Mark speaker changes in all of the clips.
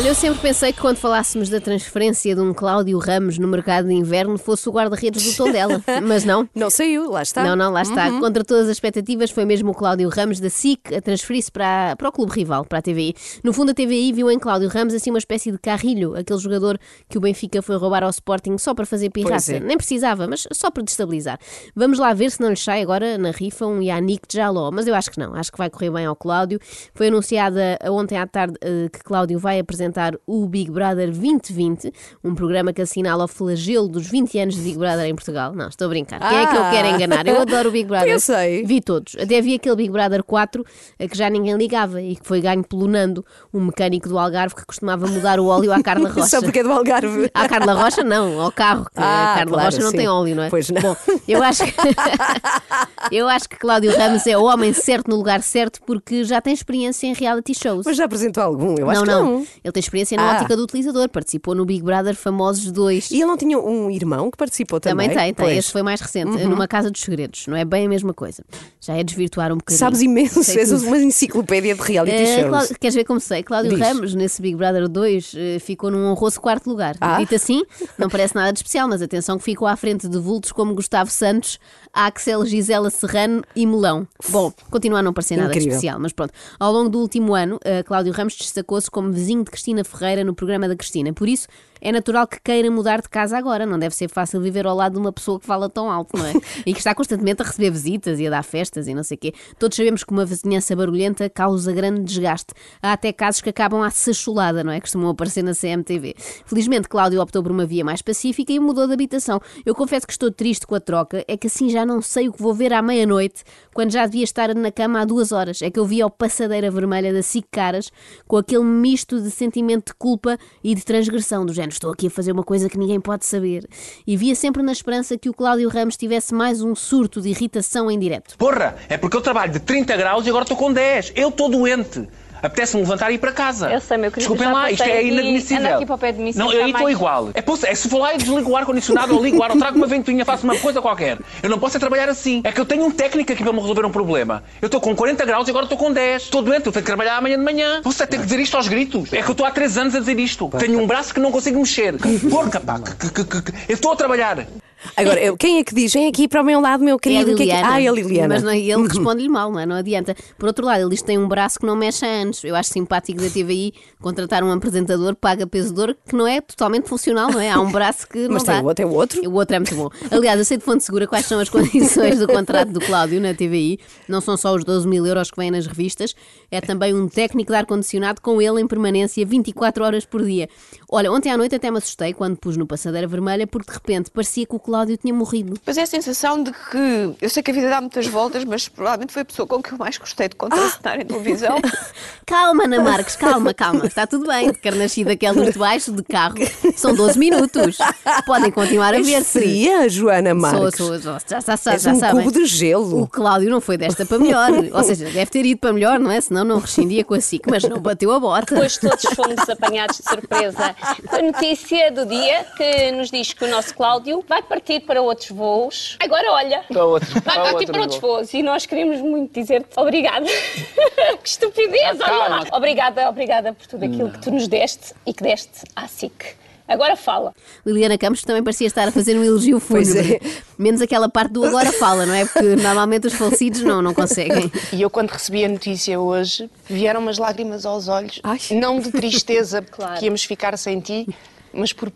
Speaker 1: Olha, eu sempre pensei que quando falássemos da transferência de um Cláudio Ramos no mercado de inverno fosse o guarda-redes do tom dela, mas não.
Speaker 2: Não saiu, lá está.
Speaker 1: Não, não, lá está. Contra todas as expectativas, foi mesmo o Cláudio Ramos da SIC a transferir-se para, para o clube rival, para a TVI. No fundo, a TVI viu em Cláudio Ramos assim uma espécie de carrilho, aquele jogador que o Benfica foi roubar ao Sporting só para fazer pirraça.
Speaker 2: é.
Speaker 1: Nem precisava, mas só para destabilizar. Vamos lá ver se não lhe sai agora na rifa um Yannick Jaló, mas eu acho que não. Acho que vai correr bem ao Cláudio. Foi anunciada ontem à tarde eh, que Cláudio vai apresentar o Big Brother 2020, um programa que assinala o flagelo dos 20 anos de Big Brother em Portugal. Não, estou a brincar. Quem é que eu
Speaker 2: Ah.
Speaker 1: quero enganar? Eu adoro o Big Brother.
Speaker 2: Eu sei.
Speaker 1: Vi todos. Até vi aquele Big Brother 4 a que já ninguém ligava e que foi ganho pelo Nando, um mecânico do Algarve que costumava mudar o óleo à Carla Rocha.
Speaker 2: Só porque é do Algarve.
Speaker 1: À Carla Rocha, não, ao carro, que
Speaker 2: Ah,
Speaker 1: a Carla
Speaker 2: claro,
Speaker 1: Rocha não
Speaker 2: sim.
Speaker 1: tem óleo, não é?
Speaker 2: Pois não.
Speaker 1: Bom, eu acho que eu acho que Cláudio Ramos é o homem certo no lugar certo porque já tem experiência em reality shows.
Speaker 2: Mas já apresentou algum? Eu acho
Speaker 1: não,
Speaker 2: que
Speaker 1: não,
Speaker 2: não.
Speaker 1: Ele tem experiência na
Speaker 2: Ah.
Speaker 1: ótica do utilizador, participou no Big Brother Famosos 2.
Speaker 2: E ele não tinha um irmão que participou também?
Speaker 1: Também tem, tem.
Speaker 2: Pois. Uhum.
Speaker 1: Esse foi mais recente, numa Casa dos Segredos. Não é bem a mesma coisa. Já é desvirtuar um bocadinho.
Speaker 2: Sabes imenso,
Speaker 1: Sei
Speaker 2: és
Speaker 1: tudo.
Speaker 2: uma enciclopédia de reality
Speaker 1: Eh,
Speaker 2: shows.
Speaker 1: Cláudio- queres ver como sei? Cláudio
Speaker 2: Diz.
Speaker 1: Ramos, nesse Big Brother 2, eh, ficou num honroso quarto lugar.
Speaker 2: Ah.
Speaker 1: Dito assim, não parece nada de especial, mas atenção que ficou à frente de vultos como Gustavo Santos, Axel, Gisela Serrano e Melão. Bom, continua a não parecer nada de
Speaker 2: Incrível.
Speaker 1: especial, mas pronto. Ao longo do último ano, eh, Cláudio Ramos destacou-se como vizinho de Cristina Ferreira no programa da Cristina. Por isso, é natural que queira mudar de casa agora. Não deve ser fácil viver ao lado de uma pessoa que fala tão alto, não é? e que está constantemente a receber visitas e a dar festas e não sei o quê. Todos sabemos que uma vizinhança barulhenta causa grande desgaste. Há até casos que acabam à sacholada, não é? Costumam aparecer na CMTV. Felizmente, Cláudio optou por uma via mais pacífica e mudou de habitação. Eu confesso que estou triste com a troca, é que assim já não sei o que vou ver à meia-noite, quando já devia estar na cama há duas horas. É que eu vi ao Passadeira Vermelha da SIC Caras com aquele misto de sentimento de culpa e de transgressão, do género estou aqui a fazer uma coisa que ninguém pode saber. E via sempre na esperança que o Cláudio Ramos tivesse mais um surto de irritação em direto.
Speaker 3: Porra, é porque eu trabalho de 30 graus e agora estou com 10. Eu estou doente. Apetece-me levantar e ir para casa.
Speaker 4: Eu sei, meu querido,
Speaker 3: Desculpem lá, isto é
Speaker 4: aqui-
Speaker 3: inadmissível.
Speaker 4: anda aqui para o pé de mim,
Speaker 3: Não, eu aí estou
Speaker 4: mais-
Speaker 3: igual. É, posso- é se for lá, eu desligo o ar-condicionado ou ligo o ar, ou trago uma ventoinha, faço uma coisa qualquer. Eu não posso é trabalhar assim. É que eu tenho um técnico aqui para me resolver um problema. Eu estou com 40 graus e agora estou com 10. Estou doente, eu tenho que trabalhar amanhã de manhã. Você tem que dizer isto aos gritos. É que eu estou há 3 anos a dizer isto. Tenho um braço que não consigo mexer. Que porca, pá. que- que- que- que- Eu estou a trabalhar.
Speaker 2: Agora, eu- quem é que diz? Vem aqui para o meu lado, meu
Speaker 1: É a
Speaker 2: querido. que é que-. Ah, é a Liliana.
Speaker 1: Mas não, ele responde-lhe mal, não é? Não adianta. Por outro lado, ele diz que tem um braço que não mexe há anos. Eu acho simpático da TVI contratar um apresentador, paga pesador, que não é totalmente funcional, não é? Há um braço que não
Speaker 2: Mas tem
Speaker 1: dá.
Speaker 2: o outro, é o outro.
Speaker 1: O outro é muito bom. Aliás, eu sei de fonte segura quais são as condições do contrato do Cláudio na TVI. Não são só os 12 mil euros que vêm nas revistas, é também um técnico de ar-condicionado com ele em permanência 24 horas por dia. Olha, ontem à noite até me assustei quando pus no Passadeira Vermelha porque de repente parecia que o Cláudio tinha morrido.
Speaker 5: Pois é a sensação de que eu sei que a vida dá muitas voltas, mas provavelmente foi a pessoa com que eu mais gostei de contracenar em televisão.
Speaker 1: Calma, Ana Marques, calma, calma. Está tudo bem. De Carnachide daqueles de baixo, de carro, são 12 minutos. Podem continuar a
Speaker 2: És
Speaker 1: ver-se.
Speaker 2: fria, Joana
Speaker 1: Sou,
Speaker 2: Marques.
Speaker 1: sou, sou, já, já, já,
Speaker 2: És
Speaker 1: já
Speaker 2: um
Speaker 1: sabem.
Speaker 2: cubo de gelo.
Speaker 1: O Cláudio não foi desta para melhor. Ou seja, deve ter ido para melhor, não é? Senão não rescindia com a SIC, mas não bateu a bota.
Speaker 4: Depois todos fomos apanhados de surpresa com a notícia do dia que nos diz que o nosso Cláudio vai partir para outros voos. Agora olha,
Speaker 3: Para outro-
Speaker 4: vai
Speaker 3: para
Speaker 4: partir
Speaker 3: outro
Speaker 4: para outros
Speaker 3: voo.
Speaker 4: voos e nós queríamos muito dizer-te obrigada. que estupidez, olha lá.
Speaker 3: Calma.
Speaker 4: Obrigada, obrigada por tudo aquilo que tu nos deste e que deste à SIC. Agora fala.
Speaker 1: Liliana Campos também parecia estar a fazer um elogio fúnebre.
Speaker 2: é.
Speaker 1: Menos aquela parte do agora fala, não é? Porque normalmente os falecidos não, não conseguem.
Speaker 6: E eu, quando recebi a notícia hoje, vieram umas lágrimas aos olhos.
Speaker 2: Ai.
Speaker 6: Não de tristeza
Speaker 4: Claro.
Speaker 6: que íamos ficar sem ti, mas por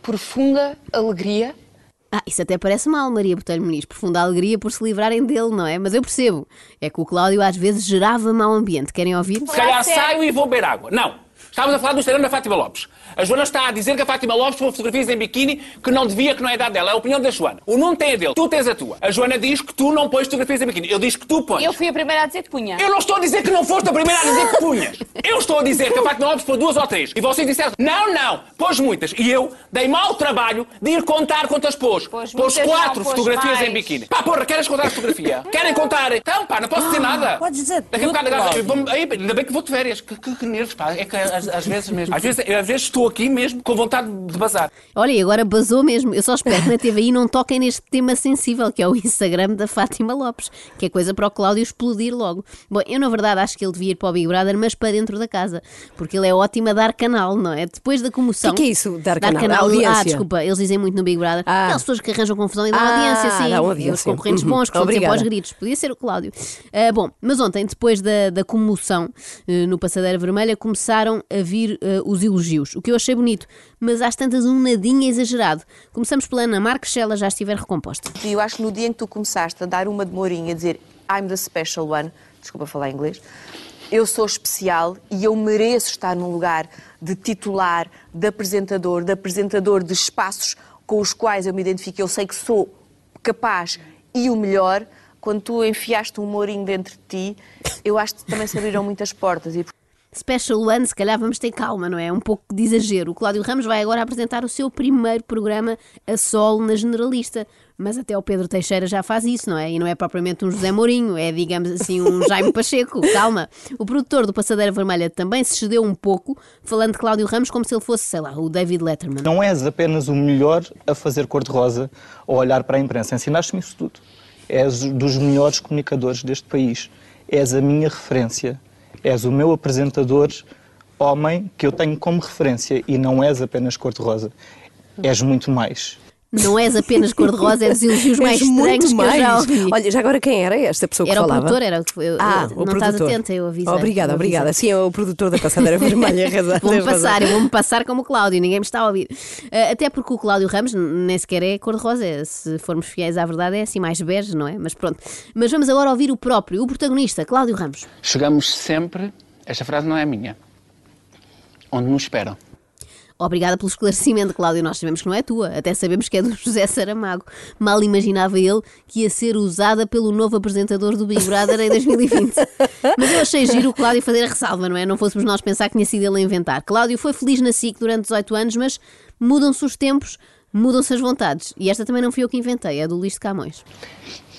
Speaker 6: profunda alegria.
Speaker 1: Ah, isso até parece mal, Maria Botelho Muniz. Profunda alegria por se livrarem dele, não é? Mas eu percebo. É que o Cláudio às vezes gerava mau ambiente. Querem ouvir?
Speaker 3: Se calhar saio e vou beber água. Não. Estávamos a falar do Instagram da Fátima Lopes. A Joana está a dizer que a Fátima Lopes pôs fotografias em biquíni que não devia, que não é dada dela. É a opinião da Joana. O Nuno tem a dele, tu tens a tua. A Joana diz que tu não pões fotografias em biquíni. Eu diz que tu pões.
Speaker 4: Eu fui a primeira a dizer que punha.
Speaker 3: Eu não estou a dizer que não foste a primeira a dizer que punhas. Eu estou a dizer que a Fátima Lopes pôs duas ou três. E vocês disseram, não, não, pôs muitas. E eu dei mau trabalho de ir contar quantas pôs.
Speaker 4: Pôs
Speaker 3: Pôs quatro
Speaker 4: não, pôs
Speaker 3: fotografias
Speaker 4: mais.
Speaker 3: em biquíni. Pá, porra, queres contar a fotografia? Querem contar? Então, pá, não posso dizer nada.
Speaker 7: podes dizer
Speaker 3: Daqui a bocado, ainda bem que vou de férias. Que, que, que nervos, pá. É que as às, às vezes mesmo. Às vezes, eu, às vezes estou aqui mesmo com vontade de bazar.
Speaker 1: Olha, e agora basou mesmo. Eu só espero que na TVI não toquem neste tema sensível, que é o Instagram da Fátima Lopes, que é coisa para o Cláudio explodir logo. Bom, eu na verdade acho que ele devia ir para o Big Brother, mas para dentro da casa, porque ele é ótimo a dar canal, não é? Depois da comoção.
Speaker 2: O que é isso, dar canal? Audiência.
Speaker 1: Ah, desculpa, eles dizem muito no Big Brother.
Speaker 2: Ah.
Speaker 1: Aquelas pessoas que arranjam confusão e dão
Speaker 2: Ah,
Speaker 1: audiência, sim.
Speaker 2: dão
Speaker 1: E
Speaker 2: audiência.
Speaker 1: os concorrentes bons que estão sempre
Speaker 2: Obrigada.
Speaker 1: aos gritos. Podia ser o Cláudio. Ah, bom, mas ontem, depois da, da comoção eh, no Passadeira Vermelha, começaram a vir eh, os elogios, o que eu achei bonito, mas às tantas um nadinha exagerado. Começamos pela Ana Marques, se ela já estiver recomposta.
Speaker 5: E eu acho que no dia em que tu começaste a dar uma de Mourinho, a dizer I'm the special one, desculpa falar inglês, eu sou especial e eu mereço estar num lugar de titular, de apresentador, de apresentador de espaços com os quais eu me identifico, eu sei que sou capaz e o melhor. Quando tu enfiaste um Mourinho dentro de ti, eu acho que também se abriram muitas portas. E
Speaker 1: Special One, se calhar vamos ter calma, não é? Um pouco de exagero. O Cláudio Ramos vai agora apresentar o seu primeiro programa a solo na Generalista. Mas até o Pedro Teixeira já faz isso, não é? E não é propriamente um José Mourinho, é, digamos assim, um Jaime Pacheco. Calma. O produtor do Passadeira Vermelha também se cedeu um pouco, falando de Cláudio Ramos como se ele fosse, sei lá, o David Letterman.
Speaker 7: Não és apenas o melhor a fazer cor-de-rosa ou olhar para a imprensa. Ensinaste-me isso tudo. És dos melhores comunicadores deste país. És a minha referência. És o meu apresentador homem que eu tenho como referência e não és apenas cor-de-rosa. És muito mais.
Speaker 1: Não és apenas cor-de-rosa, é dos elogios mais
Speaker 2: És muito
Speaker 1: estranhos que eu já
Speaker 2: mais.
Speaker 1: ouvi.
Speaker 2: Olha, já agora quem era esta pessoa
Speaker 1: Era
Speaker 2: que
Speaker 1: o
Speaker 2: falava?
Speaker 1: produtor, era o que eu,
Speaker 2: Ah,
Speaker 1: eu-
Speaker 2: o
Speaker 1: não
Speaker 2: produtor.
Speaker 1: estás atenta, eu avisei.
Speaker 2: Obrigada,
Speaker 1: eu
Speaker 2: obrigada. Sim, é o produtor da Passadeira Vermelha.
Speaker 1: Vou-me passar, eu vou-me passar como o Cláudio, ninguém me está a ouvir. Ah, até porque o Cláudio Ramos nem sequer é cor-de-rosa, se formos fiéis à verdade, é assim mais bege, não é? Mas pronto. Mas vamos agora ouvir o próprio, o protagonista, Cláudio Ramos.
Speaker 3: Chegamos sempre, esta frase não é minha, onde nos esperam.
Speaker 1: Obrigada pelo esclarecimento, Cláudio. Nós sabemos que não é tua, até sabemos que é do José Saramago. Mal imaginava ele que ia ser usada pelo novo apresentador do Big Brother em 2020. Mas eu achei giro o Cláudio fazer a ressalva, não é? Não fôssemos nós pensar que tinha sido ele a inventar. Cláudio foi feliz na SIC durante 18 anos, mas mudam-se os tempos, mudam-se as vontades. E esta também não fui eu que inventei, é do Luís de Camões.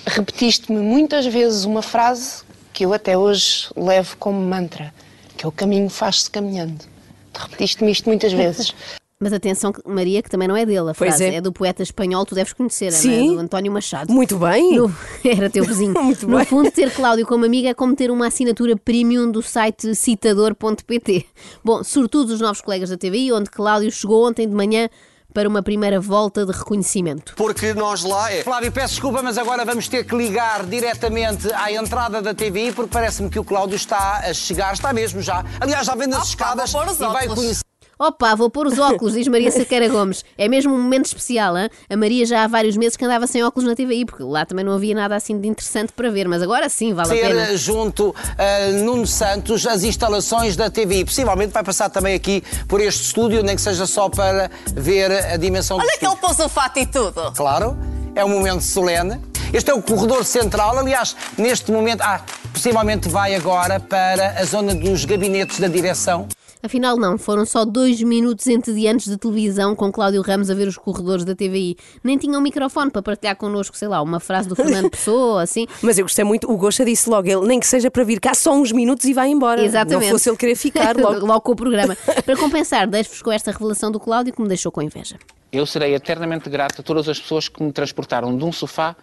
Speaker 6: Repetiste-me muitas vezes uma frase que eu até hoje levo como mantra, que é o caminho faz-se caminhando. Repetiste-me isto muitas vezes.
Speaker 1: Mas atenção, Maria, que também não é dele. A frase
Speaker 2: é.
Speaker 1: é. do poeta espanhol, tu deves conhecer, é?
Speaker 2: Sim.
Speaker 1: Do António Machado.
Speaker 2: Muito bem.
Speaker 1: No- Era teu vizinho.
Speaker 2: Muito
Speaker 1: no
Speaker 2: bem.
Speaker 1: fundo, ter Cláudio como amiga é como ter uma assinatura premium do site citador.pt. Bom, sobretudo os novos colegas da TVI, onde Cláudio chegou ontem de manhã para uma primeira volta de reconhecimento.
Speaker 8: Porque nós lá é.
Speaker 9: Flávio, peço desculpa, mas agora vamos ter que ligar diretamente à entrada da TVI porque parece-me que o Cláudio está a chegar, está mesmo já. Aliás, já vem nas escadas
Speaker 10: pôr os
Speaker 9: e vai conhecer.
Speaker 1: Opa, vou pôr os óculos, diz Maria Cerqueira Gomes. É mesmo um momento especial, hein? A Maria já há vários meses que andava sem óculos na TVI, porque lá também não havia nada assim de interessante para ver, mas agora sim, vale a pena.
Speaker 9: Ser junto a Nuno Santos as instalações da TVI. Possivelmente vai passar também aqui por este estúdio, nem que seja só para ver a dimensão do
Speaker 10: Olha que
Speaker 9: estúdio.
Speaker 10: ele pôs o fato e tudo.
Speaker 9: Claro, é um momento solene. Este é o corredor central. Aliás, neste momento, ah, possivelmente vai agora para a zona dos gabinetes da direção.
Speaker 1: Afinal, não, foram só dois minutos entediantes de televisão com Cláudio Ramos a ver os corredores da TVI. Nem tinha um microfone para partilhar connosco, sei lá, uma frase do Fernando Pessoa, assim.
Speaker 2: Mas eu gostei muito, o Gosta disse logo, ele nem que seja para vir cá só uns minutos e vai embora.
Speaker 1: Exatamente.
Speaker 2: Não fosse ele querer ficar logo.
Speaker 1: com o programa. Para compensar, deixo-vos com esta revelação do Cláudio que me deixou com inveja.
Speaker 3: Eu serei eternamente grato a todas as pessoas que me transportaram de um sofá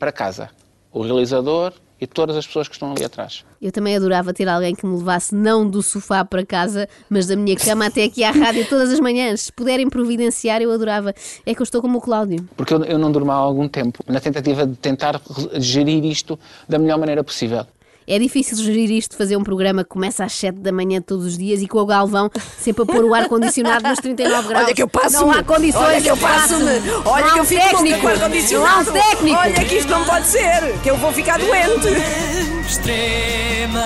Speaker 3: para casa. O realizador e todas as pessoas que estão ali atrás.
Speaker 1: Eu também adorava ter alguém que me levasse não do sofá para casa, mas da minha cama até aqui à rádio todas as manhãs. Se puderem providenciar, eu adorava. É que eu estou como o Cláudio.
Speaker 3: Porque eu, eu não durmo há algum tempo, na tentativa de tentar gerir isto da melhor maneira possível.
Speaker 1: É difícil gerir isto, fazer um programa que começa às 7 da manhã todos os dias e com o Galvão sempre a pôr o ar-condicionado nos 39 graus.
Speaker 2: Olha que eu passo-me.
Speaker 1: Não há condições.
Speaker 2: Olha que eu
Speaker 1: passo-me. Não
Speaker 2: Olha que eu fico
Speaker 1: técnico.
Speaker 2: com o ar-condicionado.
Speaker 1: Não há técnico.
Speaker 2: Olha que isto não pode ser, que eu vou ficar doente.
Speaker 10: Extrema,